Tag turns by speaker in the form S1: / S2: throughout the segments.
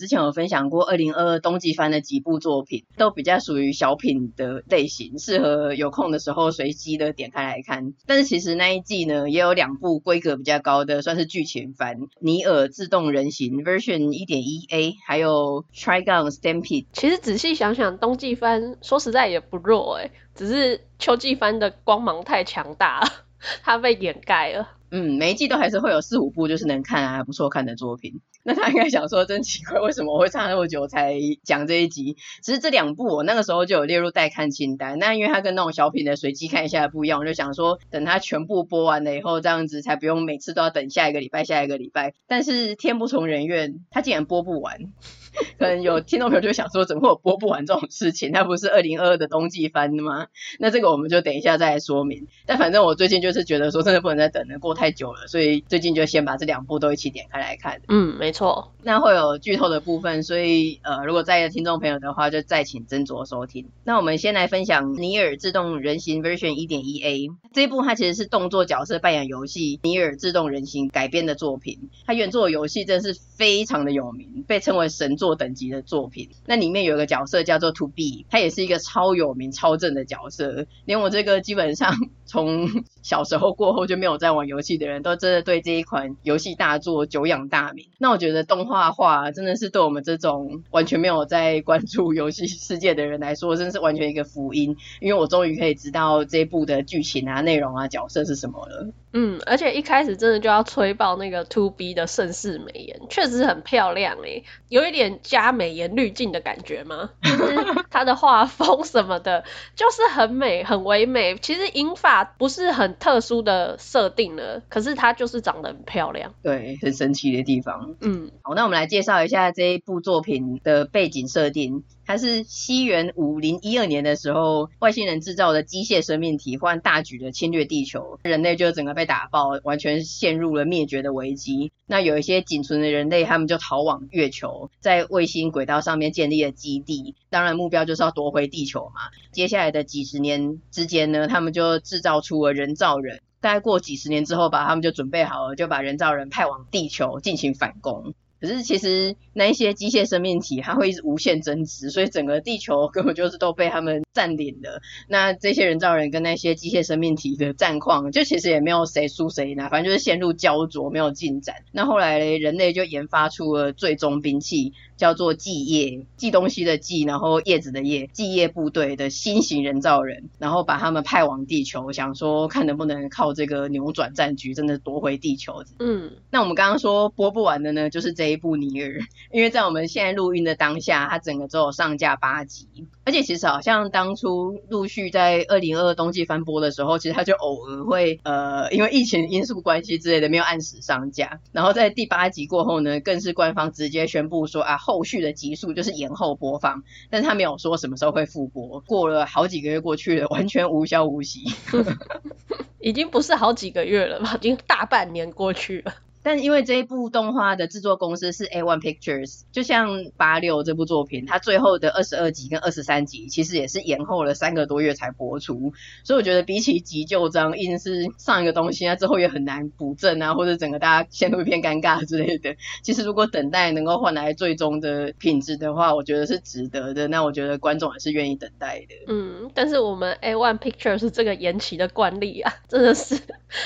S1: 之前有分享过二零二二冬季番的几部作品，都比较属于小品的类型，适合有空的时候随机的点开来看。但是其实那一季呢，也有两部规格比较高的，算是剧情番，《尼尔：自动人形》Version 一点一 A，还有《Trigun Stampede》。
S2: 其实仔细想想，冬季番说实在也不弱诶，只是秋季番的光芒太强大了，它被掩盖了。
S1: 嗯，每一季都还是会有四五部就是能看啊，还不错看的作品。那他应该想说，真奇怪，为什么我会差那么久才讲这一集？其实这两部我那个时候就有列入待看清单。那因为它跟那种小品的随机看一下不一样，我就想说，等它全部播完了以后，这样子才不用每次都要等下一个礼拜、下一个礼拜。但是天不从人愿，它竟然播不完。可能有听众朋友就想说，怎么会有播不完这种事情？它不是二零二二的冬季番的吗？那这个我们就等一下再来说明。但反正我最近就是觉得说，真的不能再等了，过太久了，所以最近就先把这两部都一起点开来看。
S2: 嗯，没错。
S1: 那会有剧透的部分，所以呃，如果在意的听众朋友的话，就再请斟酌收听。那我们先来分享《尼尔：自动人形》Version 一点一 A 这一部，它其实是动作角色扮演游戏《尼尔：自动人形》改编的作品。它原作游戏真的是非常的有名，被称为神作等级的作品。那里面有一个角色叫做 To B，他也是一个超有名、超正的角色。连我这个基本上从小时候过后就没有再玩游戏的人都真的对这一款游戏大作久仰大名。那我觉得动画化真的是对我们这种完全没有在关注游戏世界的人来说，真是完全一个福音。因为我终于可以知道这一部的剧情啊、内容啊、角色是什么了。
S2: 嗯，而且一开始真的就要吹爆那个 To B 的盛世美颜，确实很漂亮诶，有一点加美颜滤镜的感觉吗？就是它的画风什么的，就是很美、很唯美。其实银发不是很特殊的设定了，可是它就是长得很漂亮。
S1: 对，很神奇的地方。
S2: 嗯，
S1: 好，那我们来介绍一下这一部作品的背景设定。它是西元五零一二年的时候，外星人制造的机械生命体忽然大举的侵略地球，人类就整个被打爆，完全陷入了灭绝的危机。那有一些仅存的人类，他们就逃往月球，在卫星轨道上面建立了基地。当然，目标就是要夺回地球嘛。接下来的几十年之间呢，他们就制造出了人造人。大概过几十年之后吧，他们就准备好了，就把人造人派往地球进行反攻。可是其实那一些机械生命体，它会一直无限增值，所以整个地球根本就是都被他们占领了。那这些人造人跟那些机械生命体的战况，就其实也没有谁输谁赢，反正就是陷入焦灼，没有进展。那后来人类就研发出了最终兵器。叫做寄叶，寄东西的寄，然后叶子的叶，寄叶部队的新型人造人，然后把他们派往地球，想说看能不能靠这个扭转战局，真的夺回地球。
S2: 嗯，
S1: 那我们刚刚说播不完的呢，就是这一部尼尔，因为在我们现在录音的当下，它整个只有上架八集，而且其实好像当初陆续在二零二二冬季翻播的时候，其实它就偶尔会呃，因为疫情因素关系之类的，没有按时上架。然后在第八集过后呢，更是官方直接宣布说啊。后续的集数就是延后播放，但是他没有说什么时候会复播。过了好几个月过去了，完全无消无息，
S2: 已经不是好几个月了吧？已经大半年过去了。
S1: 但因为这一部动画的制作公司是 A One Pictures，就像八六这部作品，它最后的二十二集跟二十三集其实也是延后了三个多月才播出，所以我觉得比起急救章，硬是上一个东西，那之后也很难补正啊，或者整个大家陷入一片尴尬之类的。其实如果等待能够换来最终的品质的话，我觉得是值得的。那我觉得观众也是愿意等待的。
S2: 嗯，但是我们 A One Pictures 这个延期的惯例啊，真的是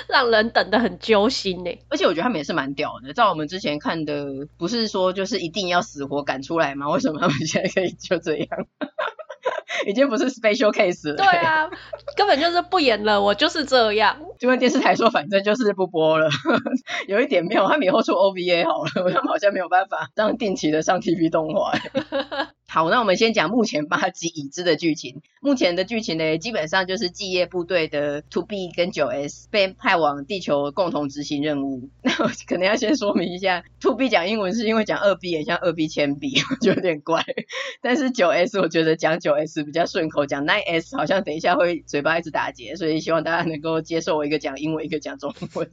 S2: 让人等得很揪心呢。
S1: 而且我觉得他们也是蛮屌的，照我们之前看的，不是说就是一定要死活赶出来吗？为什么他们现在可以就这样？已经不是 special case 了。
S2: 对啊，根本就是不演了，我就是这样。
S1: 就跟电视台说，反正就是不播了。有一点没有，他们以后出 OVA 好了，他们好像没有办法这样定期的上 TV 动画。好，那我们先讲目前八集已知的剧情。目前的剧情呢，基本上就是继业部队的 To B 跟九 S 被派往地球共同执行任务。那我可能要先说明一下，To B 讲英文是因为讲二 B 也像二 B 铅笔，就有点怪。但是九 S 我觉得讲九 S 比较顺口，讲 Nine S 好像等一下会嘴巴一直打结，所以希望大家能够接受我一个讲英文，一个讲中文。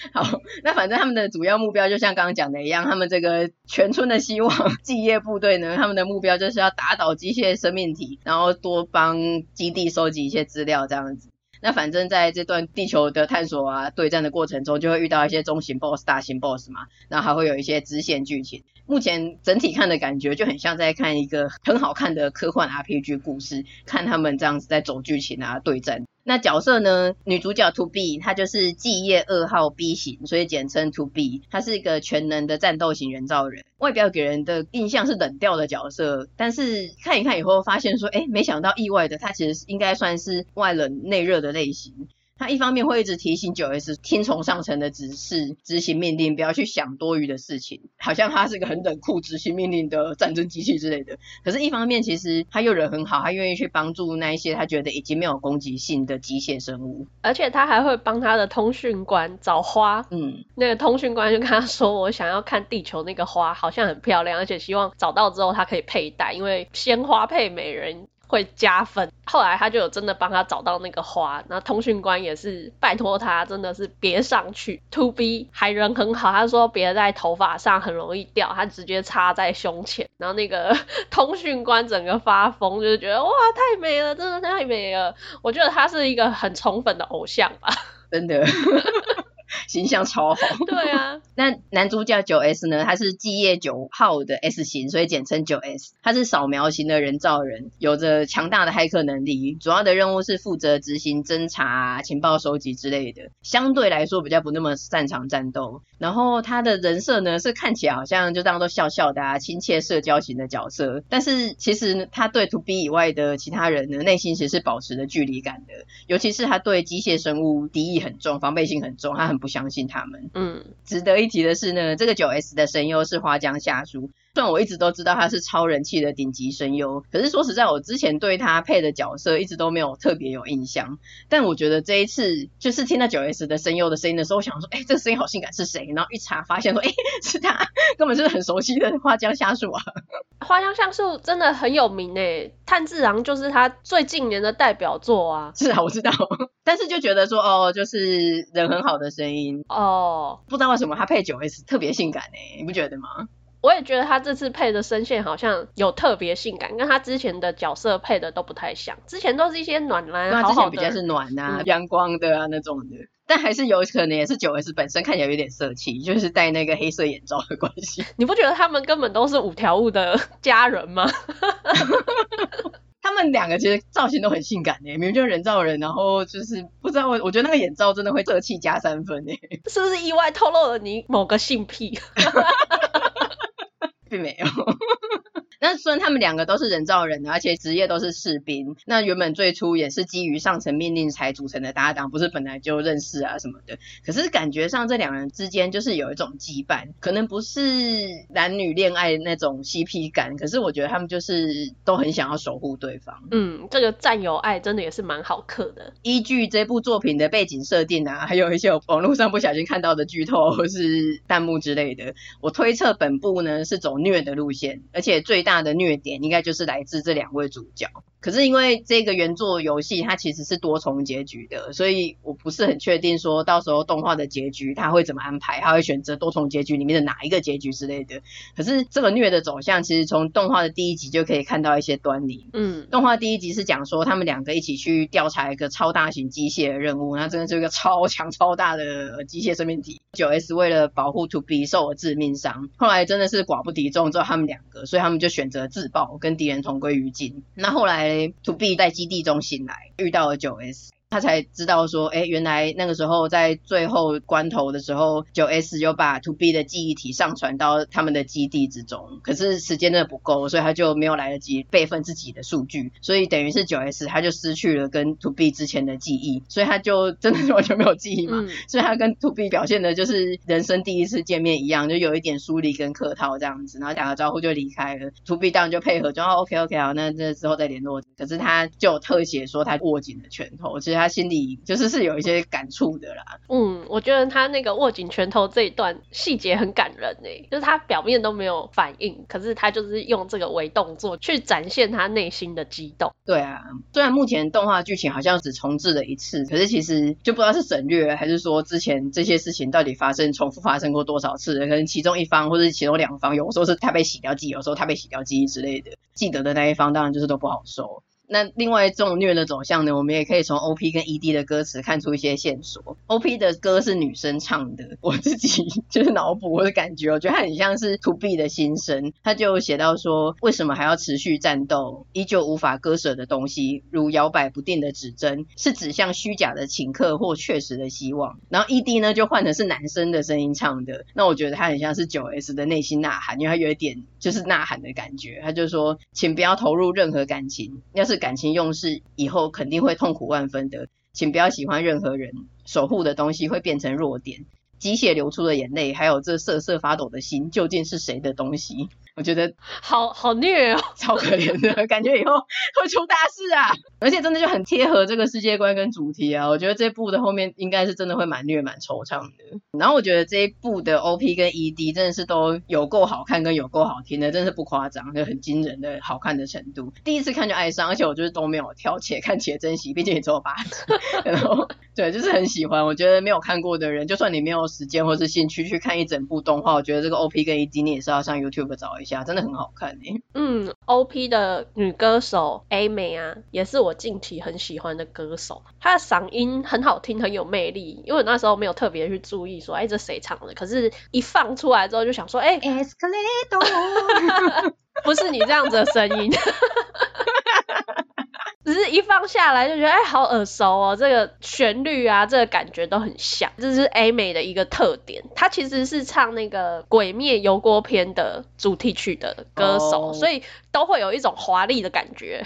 S1: 好，那反正他们的主要目标就像刚刚讲的一样，他们这个全村的希望继业部队呢，他们的目标就是要打倒机械生命体，然后多帮基地收集一些资料这样子。那反正在这段地球的探索啊、对战的过程中，就会遇到一些中型 BOSS、大型 BOSS 嘛，然后还会有一些支线剧情。目前整体看的感觉就很像在看一个很好看的科幻 RPG 故事，看他们这样子在走剧情啊、对战。那角色呢？女主角 To B，她就是继业二号 B 型，所以简称 To B。她是一个全能的战斗型人造人，外表给人的印象是冷调的角色，但是看一看以后发现说，哎，没想到意外的，她其实应该算是外冷内热的类型。他一方面会一直提醒九 S 听从上层的指示，执行命令，不要去想多余的事情，好像他是个很冷酷执行命令的战争机器之类的。可是，一方面其实他又人很好，他愿意去帮助那一些他觉得已经没有攻击性的机械生物，
S2: 而且他还会帮他的通讯官找花。嗯，那个通讯官就跟他说：“我想要看地球那个花，好像很漂亮，而且希望找到之后他可以佩戴，因为鲜花配美人。”会加分。后来他就有真的帮他找到那个花，那通讯官也是拜托他，真的是别上去。To B 还人很好，他说别在头发上很容易掉，他直接插在胸前。然后那个 通讯官整个发疯，就是觉得哇太美了，真的太美了。我觉得他是一个很宠粉的偶像吧，
S1: 真的。形象超好，
S2: 对啊。
S1: 那男主角九 S 呢？他是继业九号的 S 型，所以简称九 S。他是扫描型的人造人，有着强大的骇客能力。主要的任务是负责执行侦查、啊、情报收集之类的，相对来说比较不那么擅长战斗。然后他的人设呢，是看起来好像就当做笑笑的、啊、亲切社交型的角色，但是其实，他对 To B 以外的其他人呢，内心其实是保持着距离感的。尤其是他对机械生物敌意很重，防备心很重，他很不相信他们。嗯，值得一提的是呢，这个九 S 的声优是花江夏树。虽然我一直都知道他是超人气的顶级声优，可是说实在，我之前对他配的角色一直都没有特别有印象。但我觉得这一次就是听到九 S 的声优的声音的时候，我想说，哎、欸，这个声音好性感，是谁？然后一查发现说，哎、欸，是他，根本就是很熟悉的花江夏树啊。
S2: 花江夏树真的很有名诶，炭治郎就是他最近年的代表作啊。
S1: 是啊，我知道，但是就觉得说，哦，就是人很好的声音哦，不知道为什么他配九 S 特别性感诶，你不觉得吗？
S2: 我也觉得他这次配的声线好像有特别性感，跟他之前的角色配的都不太像。之前都是一些暖男，好
S1: 之前比较是暖啊、阳、嗯、光的啊那种的。但还是有可能也是九 S 本身看起来有点色气，就是戴那个黑色眼罩的关系。
S2: 你不觉得他们根本都是五条悟的 家人吗？
S1: 他们两个其实造型都很性感诶，明明就是人造人，然后就是不知道我我觉得那个眼罩真的会色气加三分诶。
S2: 是不是意外透露了你某个性癖？
S1: 并没有。那虽然他们两个都是人造人，而且职业都是士兵，那原本最初也是基于上层命令才组成的搭档，不是本来就认识啊什么的。可是感觉上这两人之间就是有一种羁绊，可能不是男女恋爱那种 CP 感，可是我觉得他们就是都很想要守护对方。
S2: 嗯，这个战友爱真的也是蛮好嗑的。
S1: 依据这部作品的背景设定啊，还有一些网络上不小心看到的剧透或是弹幕之类的，我推测本部呢是走虐的路线，而且最大。大的虐点应该就是来自这两位主角。可是因为这个原作游戏它其实是多重结局的，所以我不是很确定说到时候动画的结局它会怎么安排，它会选择多重结局里面的哪一个结局之类的。可是这个虐的走向其实从动画的第一集就可以看到一些端倪。嗯，动画第一集是讲说他们两个一起去调查一个超大型机械的任务，那真的是一个超强超大的机械生命体。九 S 为了保护 To B 受了致命伤，后来真的是寡不敌众，只有他们两个，所以他们就选择自爆，跟敌人同归于尽。那后来。To B 在基地中醒来，遇到了九 S。他才知道说，哎，原来那个时候在最后关头的时候，九 S 就把 To B 的记忆体上传到他们的基地之中。可是时间真的不够，所以他就没有来得及备份自己的数据，所以等于是九 S 他就失去了跟 To B 之前的记忆，所以他就真的是完全没有记忆嘛。嗯、所以他跟 To B 表现的就是人生第一次见面一样，就有一点疏离跟客套这样子，然后打个招呼就离开了。To B 当然就配合，就说 OK OK 好，那这之后再联络。可是他就有特写说他握紧了拳头，其实。他心里就是是有一些感触的啦。
S2: 嗯，我觉得他那个握紧拳头这一段细节很感人诶，就是他表面都没有反应，可是他就是用这个微动作去展现他内心的激动。
S1: 对啊，虽然目前动画剧情好像只重置了一次，可是其实就不知道是省略还是说之前这些事情到底发生重复发生过多少次，可能其中一方或者是其中两方，有时候是他被洗掉记忆，有时候他被洗掉记忆之类的，记得的那一方当然就是都不好受。那另外一种虐的走向呢，我们也可以从 OP 跟 ED 的歌词看出一些线索。OP 的歌是女生唱的，我自己 就是脑补我的感觉，我觉得它很像是 To B 的心声。他就写到说，为什么还要持续战斗？依旧无法割舍的东西，如摇摆不定的指针，是指向虚假的请客或确实的希望。然后 ED 呢，就换成是男生的声音唱的，那我觉得他很像是 9S 的内心呐喊，因为他有一点就是呐喊的感觉。他就说，请不要投入任何感情，要是。感情用事以后肯定会痛苦万分的，请不要喜欢任何人，守护的东西会变成弱点，机械流出的眼泪，还有这瑟瑟发抖的心，究竟是谁的东西？我觉得
S2: 好好虐哦，
S1: 超可怜的 感觉，以后会出大事啊！而且真的就很贴合这个世界观跟主题啊！我觉得这部的后面应该是真的会蛮虐蛮惆怅的。然后我觉得这一部的 OP 跟 ED 真的是都有够好看跟有够好听的，真的是不夸张，就很惊人的好看的程度。第一次看就爱上，而且我就是都没有挑，且看且珍惜，毕竟也只有八集。然后对，就是很喜欢。我觉得没有看过的人，就算你没有时间或是兴趣去看一整部动画，我觉得这个 OP 跟 ED 你也是要上 YouTube 找一下。真的很好看诶、欸。
S2: 嗯，OP 的女歌手 A 美啊，也是我近期很喜欢的歌手。她的嗓音很好听，很有魅力。因为我那时候没有特别去注意说，哎，这谁唱的？可是，一放出来之后就想说，哎，Escalator，不是你这样子的声音。只是一放下来就觉得哎，好耳熟哦，这个旋律啊，这个感觉都很像，这是 A 美的一个特点。她其实是唱那个《鬼灭油锅篇》的主题曲的歌手，oh. 所以都会有一种华丽的感觉。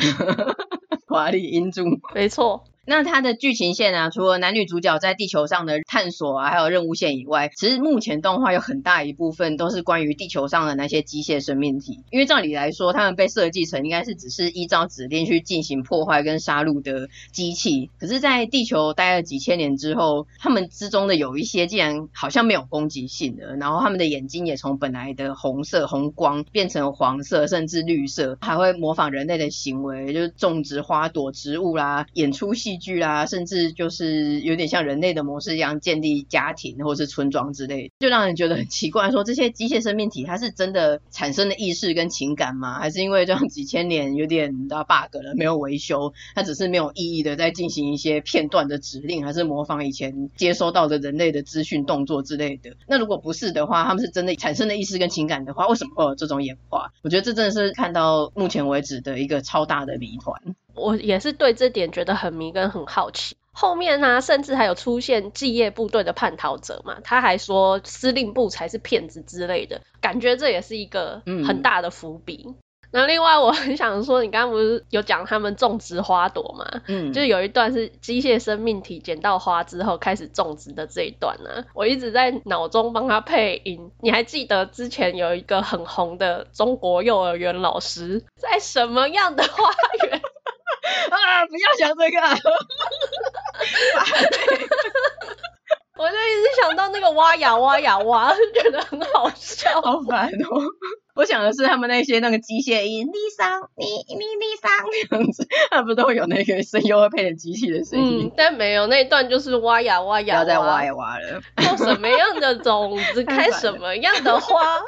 S1: 华丽音柱，
S2: 没错。
S1: 那它的剧情线啊，除了男女主角在地球上的探索啊，还有任务线以外，其实目前动画有很大一部分都是关于地球上的那些机械生命体。因为照理来说，他们被设计成应该是只是依照指令去进行破坏跟杀戮的机器。可是，在地球待了几千年之后，他们之中的有一些竟然好像没有攻击性的，然后他们的眼睛也从本来的红色红光变成黄色，甚至绿色，还会模仿人类的行为，就是种植花朵、植物啦，演出戏。剧啦，甚至就是有点像人类的模式一样建立家庭或是村庄之类，就让人觉得很奇怪。说这些机械生命体，它是真的产生了意识跟情感吗？还是因为这样几千年有点大 bug 了，没有维修，它只是没有意义的在进行一些片段的指令，还是模仿以前接收到的人类的资讯动作之类的？那如果不是的话，他们是真的产生了意识跟情感的话，为什么会有这种演化？我觉得这真的是看到目前为止的一个超大的谜团。
S2: 我也是对这点觉得很迷跟很好奇。后面呢、啊，甚至还有出现继业部队的叛逃者嘛，他还说司令部才是骗子之类的，感觉这也是一个很大的伏笔。嗯、那另外我很想说，你刚刚不是有讲他们种植花朵嘛？嗯，就是有一段是机械生命体捡到花之后开始种植的这一段呢、啊，我一直在脑中帮他配音。你还记得之前有一个很红的中国幼儿园老师在什么样的花园？
S1: 啊！不要想这个，
S2: 我就一直想到那个挖呀挖呀挖，就 觉得很好笑，
S1: 好烦哦。我想的是他们那些那个机械音，你上，你你你上这样子，他们不都会有那个声优会配的机器的声音？
S2: 嗯，但没有那一段就是挖呀挖呀，
S1: 不要再挖呀挖了。
S2: 种什么样的种子，开什么样的花。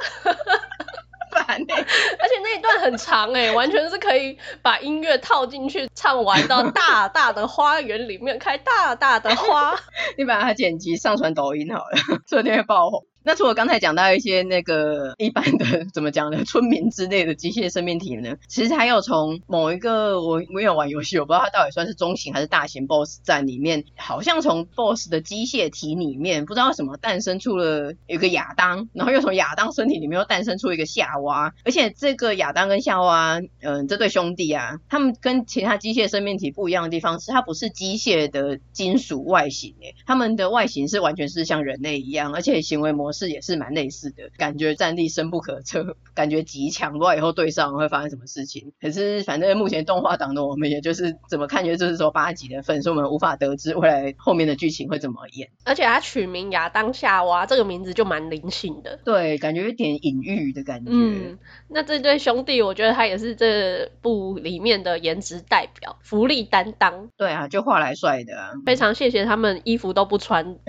S2: 而且那一段很长哎、欸，完全是可以把音乐套进去唱完到大 大的花园里面开大大的花。
S1: 你把它剪辑上传抖音好了，说不定会爆红。那除了刚才讲到一些那个一般的怎么讲呢，村民之类的机械生命体呢，其实还有从某一个我没有玩游戏，我不知道它到底算是中型还是大型 BOSS 战里面，好像从 BOSS 的机械体里面不知道什么诞生出了一个亚当，然后又从亚当身体里面又诞生出一个夏娃，而且这个亚当跟夏娃，嗯、这对兄弟啊，他们跟其他机械生命体不一样的地方是，它不是机械的金属外形诶，他们的外形是完全是像人类一样，而且行为模模式也是蛮类似的，感觉战力深不可测，感觉极强，不知道以后对上会发生什么事情。可是反正目前动画党的我们，也就是怎么看，就是说八集的份，所以我们无法得知未来后面的剧情会怎么演。
S2: 而且他取名亚当夏娃这个名字就蛮灵性的，
S1: 对，感觉有点隐喻的感觉。
S2: 嗯，那这对兄弟，我觉得他也是这部里面的颜值代表，福利担当。
S1: 对啊，就画来帅的啊，
S2: 非常谢谢他们衣服都不穿。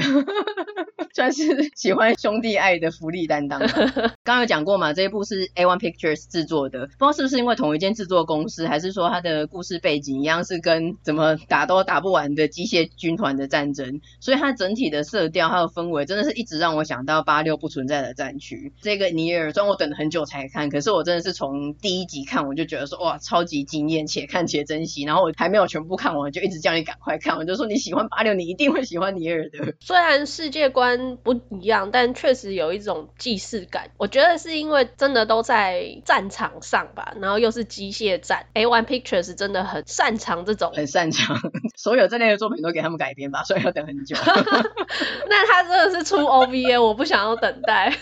S1: 算是 喜欢兄弟爱的福利担当。刚刚有讲过嘛，这一部是 A1 Pictures 制作的，不知道是不是因为同一间制作公司，还是说它的故事背景一样，是跟怎么打都打不完的机械军团的战争，所以它整体的色调还有氛围，真的是一直让我想到八六不存在的战区。这个尼尔，虽然我等了很久才看，可是我真的是从第一集看，我就觉得说哇，超级惊艳，且看且珍惜。然后我还没有全部看完，就一直叫你赶快看，我就说你喜欢八六，你一定会喜欢尼尔的。
S2: 虽然世界观。不一样，但确实有一种既视感。我觉得是因为真的都在战场上吧，然后又是机械战。A One Pictures 真的很擅长这种，
S1: 很擅长，所有这类的作品都给他们改编吧，所以要等很久。
S2: 那他真的是出 OVA，我不想要等待。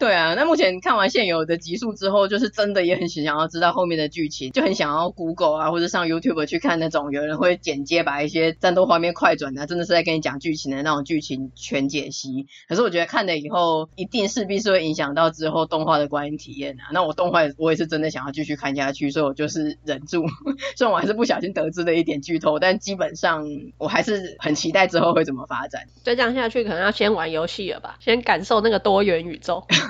S1: 对啊，那目前看完现有的集数之后，就是真的也很想要知道后面的剧情，就很想要 Google 啊，或者上 YouTube 去看那种有人会剪接，把一些战斗画面快转啊，真的是在跟你讲剧情的那种剧情全解析。可是我觉得看了以后，一定势必是会影响到之后动画的观影体验啊。那我动画我也是真的想要继续看下去，所以我就是忍住。虽然我还是不小心得知了一点剧透，但基本上我还是很期待之后会怎么发展。
S2: 再这样下去，可能要先玩游戏了吧，先感受那个多元宇宙。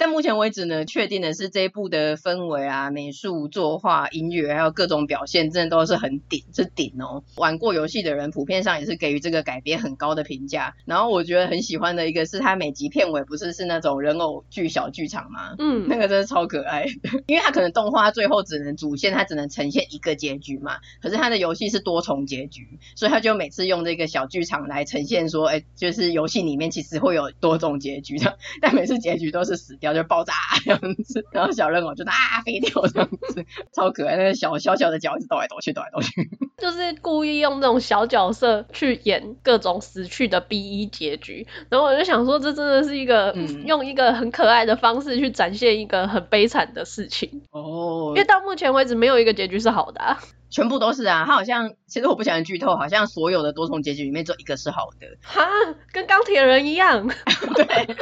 S1: 但目前为止呢，确定的是这一部的氛围啊、美术、作画、音乐，还有各种表现，真的都是很顶，是顶哦。玩过游戏的人普遍上也是给予这个改编很高的评价。然后我觉得很喜欢的一个是，它每集片尾不是是那种人偶剧小剧场吗？嗯，那个真的超可爱。因为它可能动画最后只能主线，它只能呈现一个结局嘛。可是它的游戏是多重结局，所以它就每次用这个小剧场来呈现说，哎，就是游戏里面其实会有多种结局的，但每次结局都是死掉。就爆炸这样子，然后小人偶就啊飞掉这样子，超可爱。那个小小小的脚一直抖来抖去，抖来抖去，
S2: 就是故意用那种小角色去演各种死去的 B 一结局。然后我就想说，这真的是一个、嗯、用一个很可爱的方式去展现一个很悲惨的事情哦。因为到目前为止，没有一个结局是好的、啊，
S1: 全部都是啊。他好像其实我不想剧透，好像所有的多重结局里面只有一个是好的。
S2: 哈，跟钢铁人一样。
S1: 对。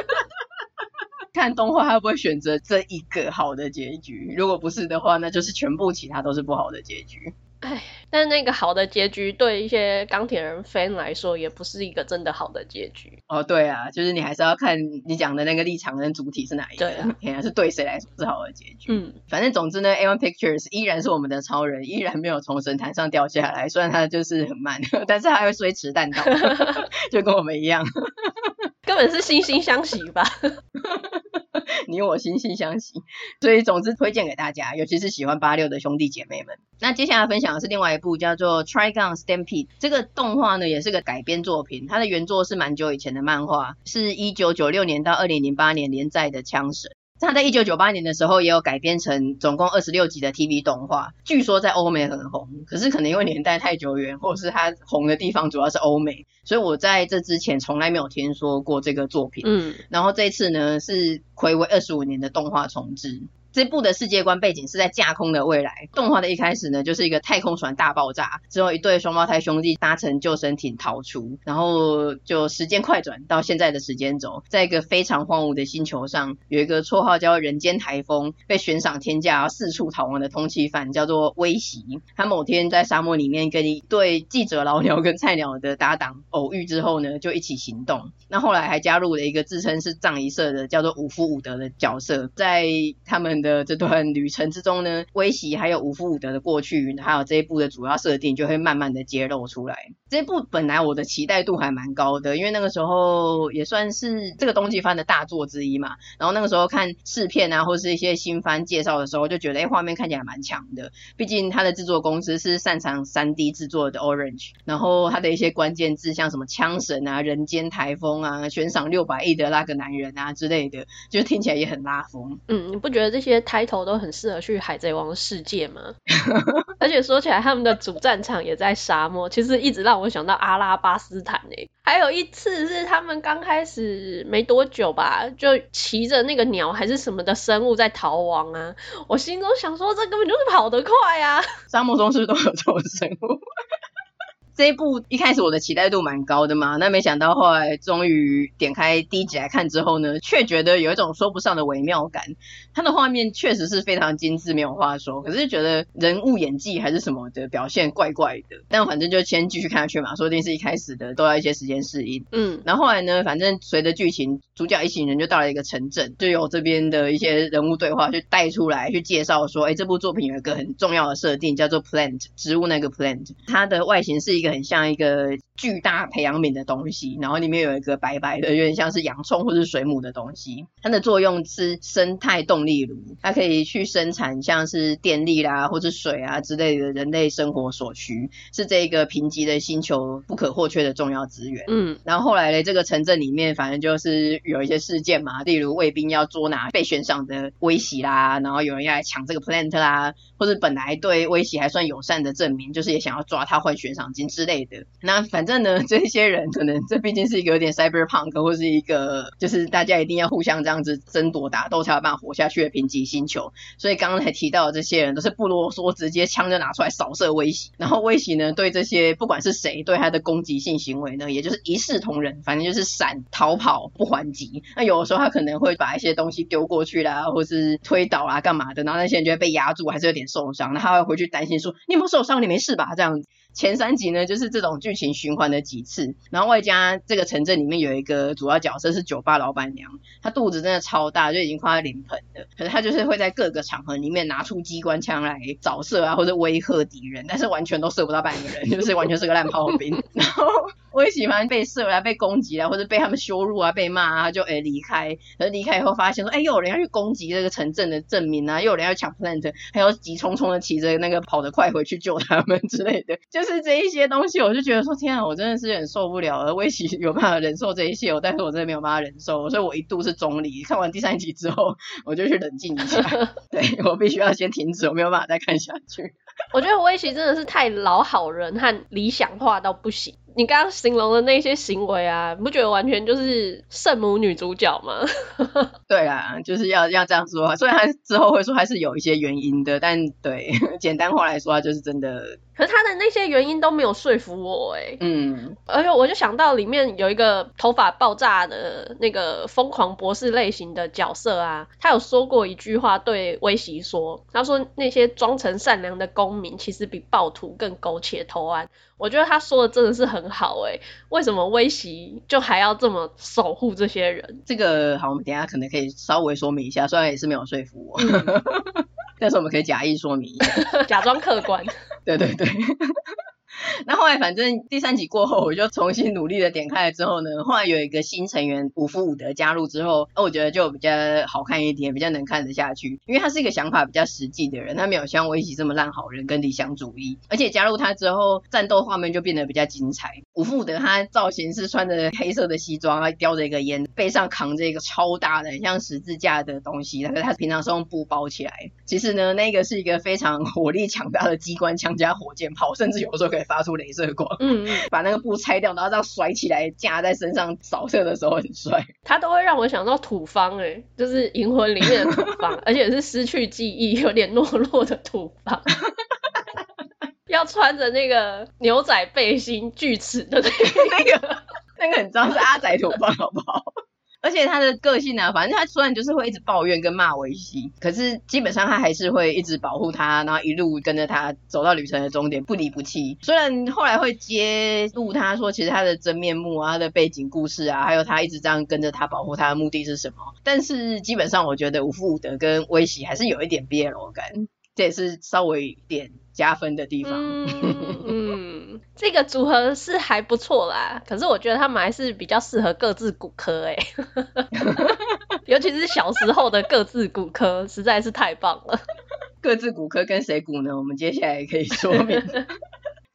S1: 看动画，他会不会选择这一个好的结局？如果不是的话，那就是全部其他都是不好的结局。
S2: 哎，但那个好的结局对一些钢铁人 fan 来说，也不是一个真的好的结局。
S1: 哦，对啊，就是你还是要看你讲的那个立场跟主体是哪一个，对啊，还是对谁来说是好的结局。嗯，反正总之呢，A1 Pictures 依然是我们的超人，依然没有从神坛上掉下来。虽然他就是很慢，但是他会随时弹道，就跟我们一样，
S2: 根本是惺惺相惜吧。
S1: 你我惺惺相惜，所以总之推荐给大家，尤其是喜欢八六的兄弟姐妹们。那接下来分享的是另外一部叫做《Trigon Stampede》，这个动画呢也是个改编作品，它的原作是蛮久以前的漫画，是一九九六年到二零零八年连载的《枪神》。他在一九九八年的时候也有改编成总共二十六集的 TV 动画，据说在欧美很红，可是可能因为年代太久远，或者是它红的地方主要是欧美，所以我在这之前从来没有听说过这个作品。嗯，然后这次呢是暌违二十五年的动画重制。这部的世界观背景是在架空的未来。动画的一开始呢，就是一个太空船大爆炸之后，一对双胞胎兄弟搭乘救生艇逃出，然后就时间快转到现在的时间轴，在一个非常荒芜的星球上，有一个绰号叫“人间台风”，被悬赏天价四处逃亡的通缉犯，叫做威袭。他某天在沙漠里面跟一对记者老鸟跟菜鸟的搭档偶遇之后呢，就一起行动。那后来还加入了一个自称是葬仪社的叫做五夫伍德的角色，在他们。的这段旅程之中呢，威袭还有五夫伍德的过去，还有这一部的主要设定就会慢慢的揭露出来。这部本来我的期待度还蛮高的，因为那个时候也算是这个冬季番的大作之一嘛。然后那个时候看试片啊，或是一些新番介绍的时候，就觉得哎，画面看起来蛮强的。毕竟它的制作公司是擅长 3D 制作的 Orange，然后它的一些关键字像什么枪神啊、人间台风啊、悬赏六百亿的那个男人啊之类的，就听起来也很拉风。
S2: 嗯，你不觉得这些？些 title 都很适合去海贼王世界嘛。而且说起来，他们的主战场也在沙漠，其实一直让我想到阿拉巴斯坦诶。还有一次是他们刚开始没多久吧，就骑着那个鸟还是什么的生物在逃亡啊。我心中想说，这根本就是跑得快啊！
S1: 沙漠中是不是都有这种生物？这一部一开始我的期待度蛮高的嘛，那没想到后来终于点开第一集来看之后呢，却觉得有一种说不上的微妙感。它的画面确实是非常精致，没有话说，可是觉得人物演技还是什么的表现怪怪的。但反正就先继续看下去嘛，说不定是一开始的都要一些时间适应。嗯，然后后来呢，反正随着剧情，主角一行人就到了一个城镇，就有这边的一些人物对话去带出来，去介绍说，哎，这部作品有一个很重要的设定，叫做 plant 植物那个 plant，它的外形是一个。很像一个巨大培养皿的东西，然后里面有一个白白的，有点像是洋葱或是水母的东西。它的作用是生态动力炉，它可以去生产像是电力啦，或是水啊之类的人类生活所需，是这个贫瘠的星球不可或缺的重要资源。嗯，然后后来呢，这个城镇里面反正就是有一些事件嘛，例如卫兵要捉拿被悬赏的威西啦，然后有人要来抢这个 plant 啦，或者本来对威西还算友善的证明，就是也想要抓他换悬赏金之类的，那反正呢，这些人可能这毕竟是一个有点 cyberpunk 或是一个就是大家一定要互相这样子争夺打斗才有办法活下去的贫瘠星球，所以刚刚才提到的这些人都是不啰嗦，直接枪就拿出来扫射威胁，然后威胁呢对这些不管是谁对他的攻击性行为呢，也就是一视同仁，反正就是闪逃跑不还击。那有的时候他可能会把一些东西丢过去啦，或是推倒啦干嘛的，然后那些人就会被压住，还是有点受伤，那他会回去担心说你有没有受伤？你没事吧？这样子。前三集呢，就是这种剧情循环了几次，然后外加这个城镇里面有一个主要角色是酒吧老板娘，她肚子真的超大，就已经快要临盆了。可是她就是会在各个场合里面拿出机关枪来扫射啊，或者威吓敌人，但是完全都射不到半个人，就是完全是个烂炮兵。然后我也喜欢被射啊，被攻击啊，或者被他们羞辱啊，被骂啊，就诶离开。可是离开以后发现说，哎，又有人要去攻击这个城镇的镇民啊，又有人要抢 plant，还要急匆匆的骑着那个跑得快回去救他们之类的。就是这一些东西，我就觉得说，天啊，我真的是很受不了了。威奇有办法忍受这一切，我但是我真的没有办法忍受，所以我一度是中离。看完第三集之后，我就去冷静一下。对，我必须要先停止，我没有办法再看下去。
S2: 我觉得威奇真的是太老好人和理想化到不行。你刚刚形容的那些行为啊，你不觉得完全就是圣母女主角吗？
S1: 对啊，就是要要这样说。虽然他之后会说还是有一些原因的，但对简单话来说，他就是真的。
S2: 可是他的那些原因都没有说服我哎。嗯。而且我就想到里面有一个头发爆炸的那个疯狂博士类型的角色啊，他有说过一句话对威西说，他说那些装成善良的公民其实比暴徒更苟且偷安。我觉得他说的真的是很好哎，为什么威西就还要这么守护这些人？
S1: 这个好，我们等一下可能可以稍微说明一下，虽然也是没有说服我，嗯、但是我们可以假意说明一下，
S2: 假装客观。
S1: 对对对。那后来反正第三集过后，我就重新努力的点开了之后呢，后来有一个新成员五夫五德加入之后，那我觉得就比较好看一点，比较能看得下去，因为他是一个想法比较实际的人，他没有像我一起这么烂好人跟理想主义，而且加入他之后，战斗画面就变得比较精彩。五夫伍德他造型是穿着黑色的西装，还叼着一个烟，背上扛着一个超大的很像十字架的东西，但是他平常是用布包起来。其实呢，那个是一个非常火力强大的机关枪加火箭炮，甚至有的时候可以发出镭射光，嗯嗯，把那个布拆掉，然后这样甩起来架在身上扫射的时候很帅。
S2: 他都会让我想到土方哎，就是银魂里面的土方，而且是失去记忆、有点懦弱的土方，要穿着那个牛仔背心、锯齿的 那个，
S1: 那个很脏，是阿仔土方，好不好？而且他的个性呢、啊，反正他虽然就是会一直抱怨跟骂威西，可是基本上他还是会一直保护他，然后一路跟着他走到旅程的终点，不离不弃。虽然后来会揭露他说，其实他的真面目啊，他的背景故事啊，还有他一直这样跟着他保护他的目的是什么，但是基本上我觉得五夫伍德跟威西还是有一点 BL 感，这也是稍微一点加分的地方。嗯。
S2: 嗯这个组合是还不错啦，可是我觉得他们还是比较适合各自骨科哎，尤其是小时候的各自骨科实在是太棒了。
S1: 各自骨科跟谁骨呢？我们接下来可以说明。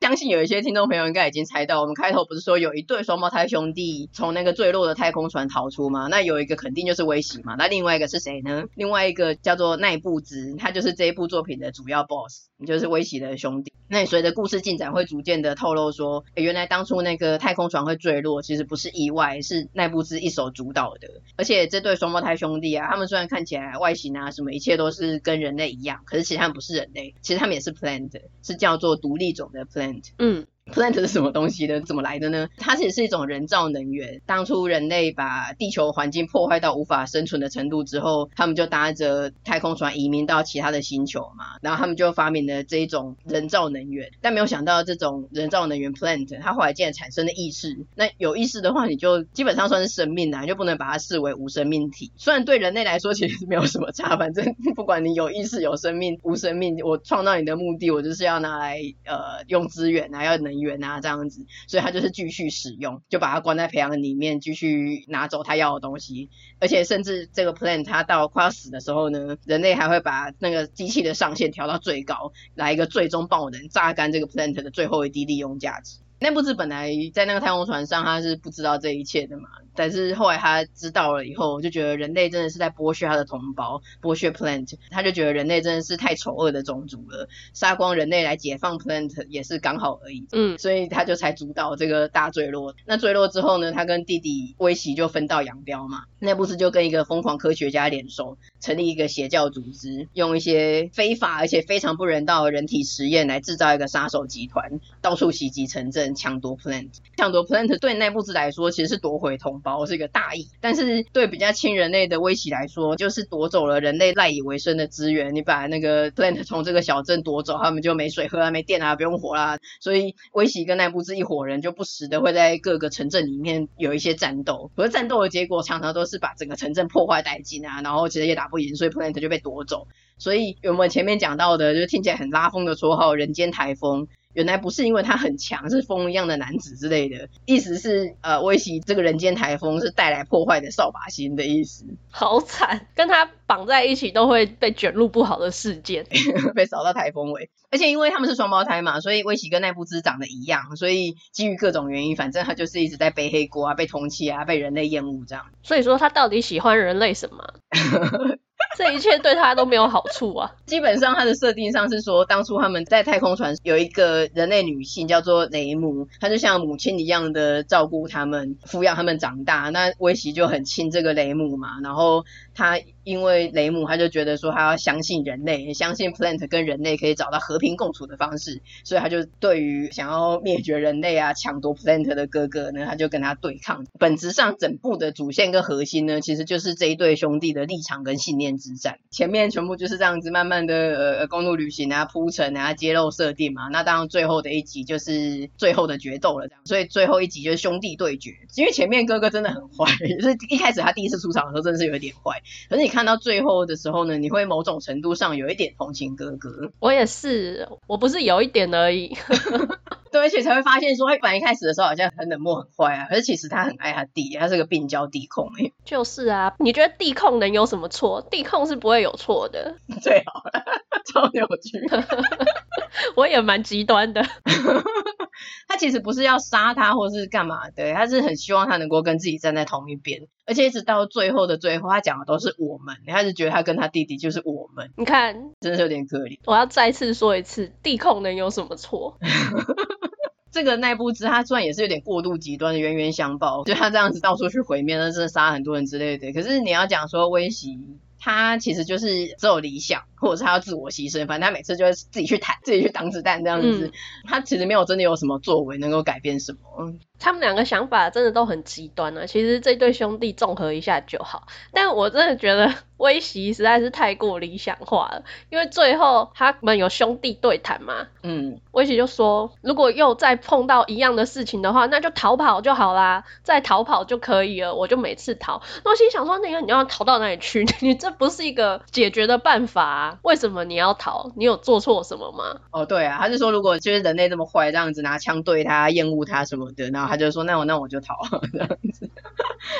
S1: 相信有一些听众朋友应该已经猜到，我们开头不是说有一对双胞胎兄弟从那个坠落的太空船逃出吗？那有一个肯定就是威喜嘛，那另外一个是谁呢？另外一个叫做奈布兹，他就是这一部作品的主要 boss，就是威喜的兄弟。那随着故事进展会逐渐的透露说，原来当初那个太空船会坠落，其实不是意外，是奈布兹一手主导的。而且这对双胞胎兄弟啊，他们虽然看起来外形啊什么一切都是跟人类一样，可是其实他们不是人类，其实他们也是 plant，是叫做独立种的 plant。嗯。Plant 是什么东西呢？怎么来的呢？它其实是一种人造能源。当初人类把地球环境破坏到无法生存的程度之后，他们就搭着太空船移民到其他的星球嘛。然后他们就发明了这一种人造能源。但没有想到，这种人造能源 Plant 它后来竟然产生了意识。那有意识的话，你就基本上算是生命啦，你就不能把它视为无生命体。虽然对人类来说其实是没有什么差，反正不管你有意识、有生命、无生命，我创造你的目的，我就是要拿来呃用资源啊，要能。员啊，这样子，所以他就是继续使用，就把它关在培养里面，继续拿走他要的东西，而且甚至这个 plant 它到快要死的时候呢，人类还会把那个机器的上限调到最高，来一个最终爆能，榨干这个 plant 的最后一滴利用价值。那不是本来在那个太空船上，他是不知道这一切的嘛。但是后来他知道了以后，就觉得人类真的是在剥削他的同胞，剥削 Plant。他就觉得人类真的是太丑恶的种族了，杀光人类来解放 Plant 也是刚好而已。嗯，所以他就才主导这个大坠落。那坠落之后呢，他跟弟弟威奇就分道扬镳嘛。奈布斯就跟一个疯狂科学家联手，成立一个邪教组织，用一些非法而且非常不人道的人体实验来制造一个杀手集团，到处袭击城镇，抢夺 Plant。抢夺 Plant 对奈布斯来说其实是夺回同胞是一个大义，但是对比较亲人类的威喜来说，就是夺走了人类赖以为生的资源。你把那个 Plant 从这个小镇夺走，他们就没水喝啊，没电啊，不用活啦。所以威喜跟奈布兹一伙人就不时的会在各个城镇里面有一些战斗，可是战斗的结果常常都是把整个城镇破坏殆尽啊，然后其实也打不赢，所以 Plant 就被夺走。所以我们前面讲到的，就是听起来很拉风的绰号“人间台风”。原来不是因为他很强，是风一样的男子之类的，意思是呃，威喜这个人间台风是带来破坏的扫把星的意思。
S2: 好惨，跟他绑在一起都会被卷入不好的事件，
S1: 被扫到台风尾。而且因为他们是双胞胎嘛，所以威喜跟奈布兹长得一样，所以基于各种原因，反正他就是一直在背黑锅啊，被通缉啊，被人类厌恶这样。
S2: 所以说他到底喜欢人类什么？这一切对他都没有好处啊！
S1: 基本上他的设定上是说，当初他们在太空船有一个人类女性叫做雷姆，她就像母亲一样的照顾他们，抚养他们长大。那威奇就很亲这个雷姆嘛，然后他。因为雷姆他就觉得说他要相信人类，也相信 Plant 跟人类可以找到和平共处的方式，所以他就对于想要灭绝人类啊、抢夺 Plant 的哥哥呢，他就跟他对抗。本质上整部的主线跟核心呢，其实就是这一对兄弟的立场跟信念之战。前面全部就是这样子，慢慢的呃公路旅行啊、铺陈啊、揭露设定嘛。那当然最后的一集就是最后的决斗了，这样。所以最后一集就是兄弟对决，因为前面哥哥真的很坏，就是一开始他第一次出场的时候真的是有点坏，可是你。看到最后的时候呢，你会某种程度上有一点同情哥哥。
S2: 我也是，我不是有一点而已。
S1: 对，而且才会发现说，哎，本来一开始的时候好像很冷漠、很坏啊，可是其实他很爱他弟，他是个病娇弟控。
S2: 就是啊，你觉得弟控能有什么错？弟控是不会有错的。
S1: 最好了，超扭曲。
S2: 我也蛮极端的。
S1: 他其实不是要杀他或是干嘛的，他是很希望他能够跟自己站在同一边，而且一直到最后的最后，他讲的都是我们，他是觉得他跟他弟弟就是我们。
S2: 你看，
S1: 真的是有点可怜。
S2: 我要再次说一次，地控能有什么错？
S1: 这个奈布兹他虽然也是有点过度极端的冤冤相报，就他这样子到处去毁灭，那真的杀很多人之类的。可是你要讲说威胁，他其实就是只有理想。或者是他要自我牺牲，反正他每次就会自己去弹，自己去挡子弹这样子。嗯、他其实没有真的有什么作为能够改变什么。
S2: 他们两个想法真的都很极端啊。其实这对兄弟综合一下就好。但我真的觉得 威喜实在是太过理想化了，因为最后他们有兄弟对谈嘛。嗯。威喜就说，如果又再碰到一样的事情的话，那就逃跑就好啦，再逃跑就可以了。我就每次逃。那我心想说，那个你要逃到哪里去？你这不是一个解决的办法啊。为什么你要逃？你有做错什么吗？
S1: 哦，对啊，他就说如果就是人类这么坏，这样子拿枪对他，厌恶他什么的，然后他就说那我那我就逃，这样子，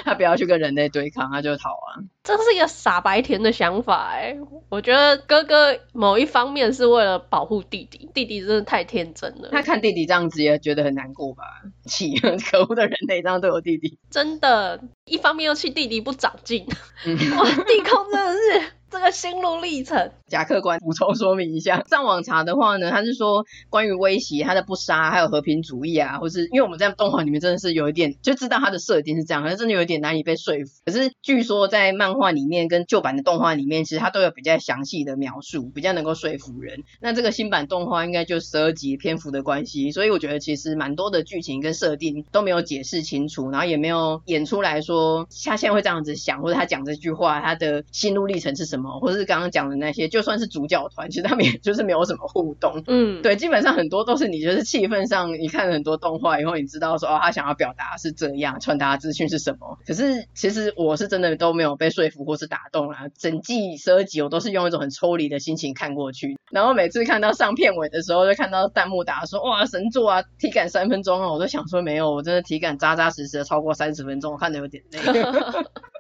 S1: 他不要去跟人类对抗，他就逃啊。
S2: 这是一个傻白甜的想法哎，我觉得哥哥某一方面是为了保护弟弟，弟弟真的太天真了。
S1: 他看弟弟这样子也觉得很难过吧？气，可恶的人类这样对我弟弟，
S2: 真的，一方面又气弟弟不长进。哇，弟空真的是。这个心路历程，
S1: 假客观补充说明一下。上网查的话呢，他是说关于威胁他的不杀，还有和平主义啊，或是因为我们在动画里面真的是有一点就知道他的设定是这样，可是真的有一点难以被说服。可是据说在漫画里面跟旧版的动画里面，其实他都有比较详细的描述，比较能够说服人。那这个新版动画应该就十二集篇幅的关系，所以我觉得其实蛮多的剧情跟设定都没有解释清楚，然后也没有演出来说他现在会这样子想，或者他讲这句话他的心路历程是什么。或者是刚刚讲的那些，就算是主角团，其实他们也就是没有什么互动。嗯，对，基本上很多都是你就是气氛上，你看了很多动画以后，你知道说哦，他想要表达是这样，传达资讯是什么。可是其实我是真的都没有被说服或是打动啦。整季十二集我都是用一种很抽离的心情看过去，然后每次看到上片尾的时候，就看到弹幕打说哇神作啊，体感三分钟啊，我都想说没有，我真的体感扎扎实实的超过三十分钟，我看的有点累。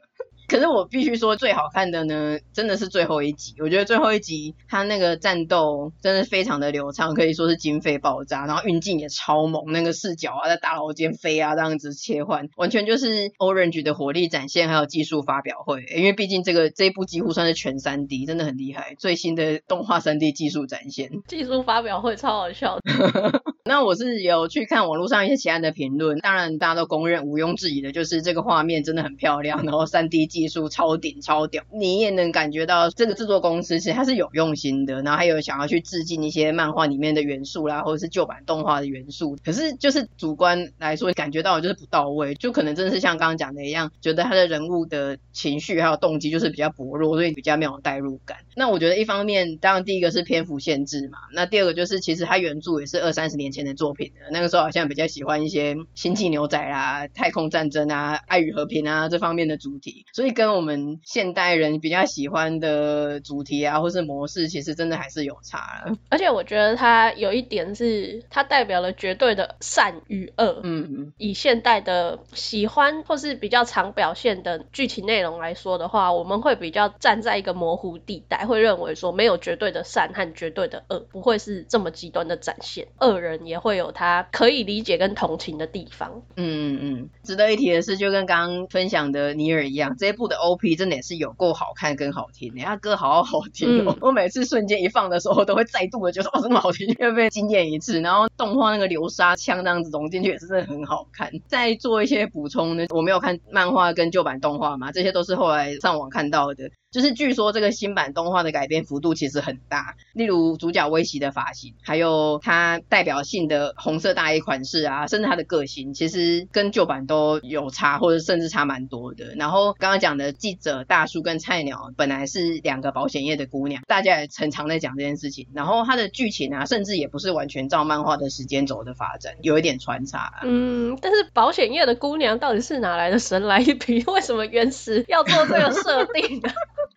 S1: 可是我必须说，最好看的呢，真的是最后一集。我觉得最后一集他那个战斗真的非常的流畅，可以说是经费爆炸，然后运镜也超猛，那个视角啊，在大楼间飞啊，这样子切换，完全就是 Orange 的火力展现，还有技术发表会。因为毕竟这个这一部几乎算是全 3D，真的很厉害，最新的动画 3D 技术展现。
S2: 技术发表会超好笑的。
S1: 那我是有去看网络上一些其他的评论，当然大家都公认毋庸置疑的，就是这个画面真的很漂亮，然后 3D。技术超顶超屌，你也能感觉到这个制作公司其实它是有用心的，然后还有想要去致敬一些漫画里面的元素啦，或者是旧版动画的元素。可是就是主观来说，感觉到就是不到位，就可能真的是像刚刚讲的一样，觉得他的人物的情绪还有动机就是比较薄弱，所以比较没有代入感。那我觉得一方面，当然第一个是篇幅限制嘛，那第二个就是其实它原著也是二三十年前的作品了，那个时候好像比较喜欢一些星际牛仔啦、太空战争啊、爱与和平啊这方面的主题，所以。跟我们现代人比较喜欢的主题啊，或是模式，其实真的还是有差了。
S2: 而且我觉得它有一点是，它代表了绝对的善与恶。嗯嗯。以现代的喜欢或是比较常表现的剧情内容来说的话，我们会比较站在一个模糊地带，会认为说没有绝对的善和绝对的恶，不会是这么极端的展现。恶人也会有他可以理解跟同情的地方。
S1: 嗯嗯。值得一提的是，就跟刚刚分享的尼尔一样，这部的 OP 真的也是有够好看跟好听，他歌好好听哦，嗯、我每次瞬间一放的时候，都会再度的觉得哦，这么好听，又被惊艳一次。然后动画那个流沙枪那样子融进去也是真的很好看。再做一些补充呢，我没有看漫画跟旧版动画嘛，这些都是后来上网看到的。就是据说这个新版动画的改编幅度其实很大，例如主角威奇的发型，还有他代表性的红色大衣款式啊，甚至他的个性，其实跟旧版都有差，或者甚至差蛮多的。然后刚刚讲的记者大叔跟菜鸟本来是两个保险业的姑娘，大家也常常在讲这件事情。然后他的剧情啊，甚至也不是完全照漫画的时间轴的发展，有一点穿插。
S2: 嗯，但是保险业的姑娘到底是哪来的神来一笔？为什么原始要做这个设定呢？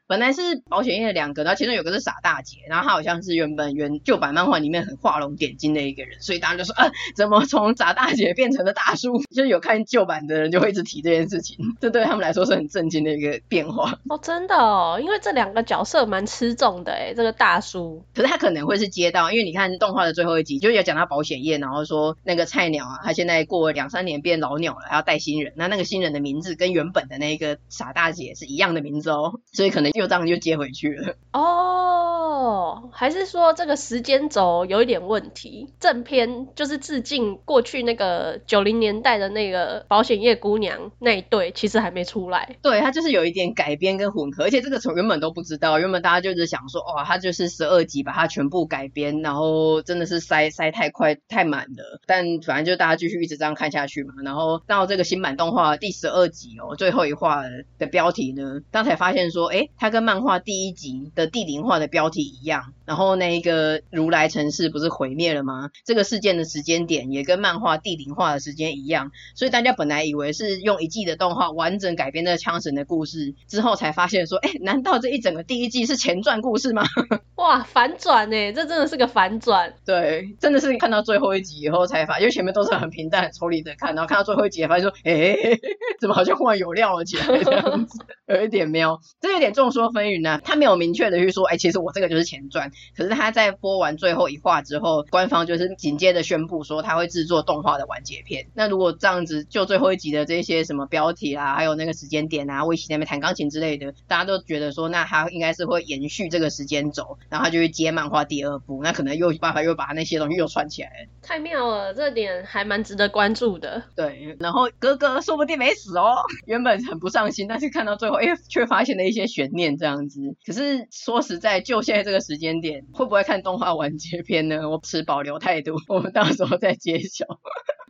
S1: 本来是保险业两个，然后其中有个是傻大姐，然后她好像是原本原旧版漫画里面很画龙点睛的一个人，所以大家就说啊，怎么从傻大姐变成了大叔？就是有看旧版的人就会一直提这件事情，这对他们来说是很震惊的一个变化。
S2: 哦，真的哦，因为这两个角色蛮吃重的诶，这个大叔。
S1: 可是他可能会是接到，因为你看动画的最后一集，就有讲到保险业，然后说那个菜鸟啊，他现在过了两三年变老鸟了，还要带新人，那那个新人的名字跟原本的那个傻大姐是一样的名字哦，所以可能。就这样就接回去了
S2: 哦，还是说这个时间轴有一点问题？正片就是致敬过去那个九零年代的那个保险业姑娘那一对，其实还没出来。
S1: 对，它就是有一点改编跟混合，而且这个从原本都不知道，原本大家就是想说，哇，它就是十二集把它全部改编，然后真的是塞塞太快太满了。但反正就大家继续一直这样看下去嘛，然后到这个新版动画第十二集哦，最后一话的标题呢，刚才发现说，哎，它。它跟漫画第一集的地灵化的标题一样。然后那个如来城市不是毁灭了吗？这个事件的时间点也跟漫画地灵化的时间一样，所以大家本来以为是用一季的动画完整改编的枪神的故事，之后才发现说，哎，难道这一整个第一季是前传故事吗？
S2: 哇，反转哎，这真的是个反转。
S1: 对，真的是看到最后一集以后才发现，因为前面都是很平淡、很抽离的看，然后看到最后一集发现说，哎，怎么好像忽然有料了起来这样子，有一点喵，这有点众说纷纭呢。他没有明确的去说，哎，其实我这个就是前传。可是他在播完最后一话之后，官方就是紧接着宣布说他会制作动画的完结篇。那如果这样子，就最后一集的这些什么标题啊，还有那个时间点啊，威奇那边弹钢琴之类的，大家都觉得说，那他应该是会延续这个时间轴，然后他就会接漫画第二部，那可能又有办法又把那些东西又串起来。
S2: 太妙了，这点还蛮值得关注的。
S1: 对，然后哥哥说不定没死哦，原本很不上心，但是看到最后，哎，却发现了一些悬念这样子。可是说实在，就现在这个时间点，会不会看动画完结篇呢？我持保留态度，我们到时候再揭晓。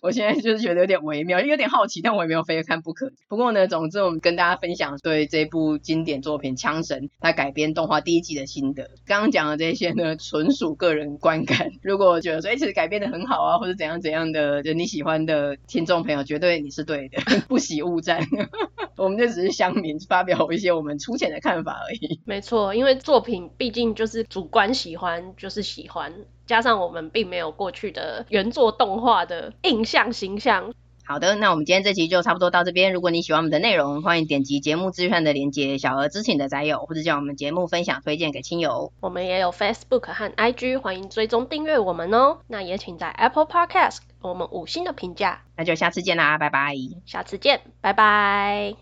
S1: 我现在就是觉得有点微妙，有点好奇，但我也没有非看不可。不过呢，总之我们跟大家分享对这部经典作品《枪神》它改编动画第一季的心得。刚刚讲的这些呢，纯属个人观感。如果觉得说，哎，其实改编的很好啊，或者怎样怎样的，就你喜欢的听众朋友，绝对你是对的，不喜勿赞。我们就只是乡民发表一些我们粗浅的看法而已。
S2: 没错，因为作品毕竟就是主观喜欢，就是喜欢。加上我们并没有过去的原作动画的印象形象。
S1: 好的，那我们今天这期就差不多到这边。如果你喜欢我们的内容，欢迎点击节目资讯的连接，小额支持你的宅友，或者将我们节目分享推荐给亲友。
S2: 我们也有 Facebook 和 IG，欢迎追踪订阅我们哦。那也请在 Apple Podcast 给我们五星的评价。
S1: 那就下次见啦，拜拜。
S2: 下次见，拜拜。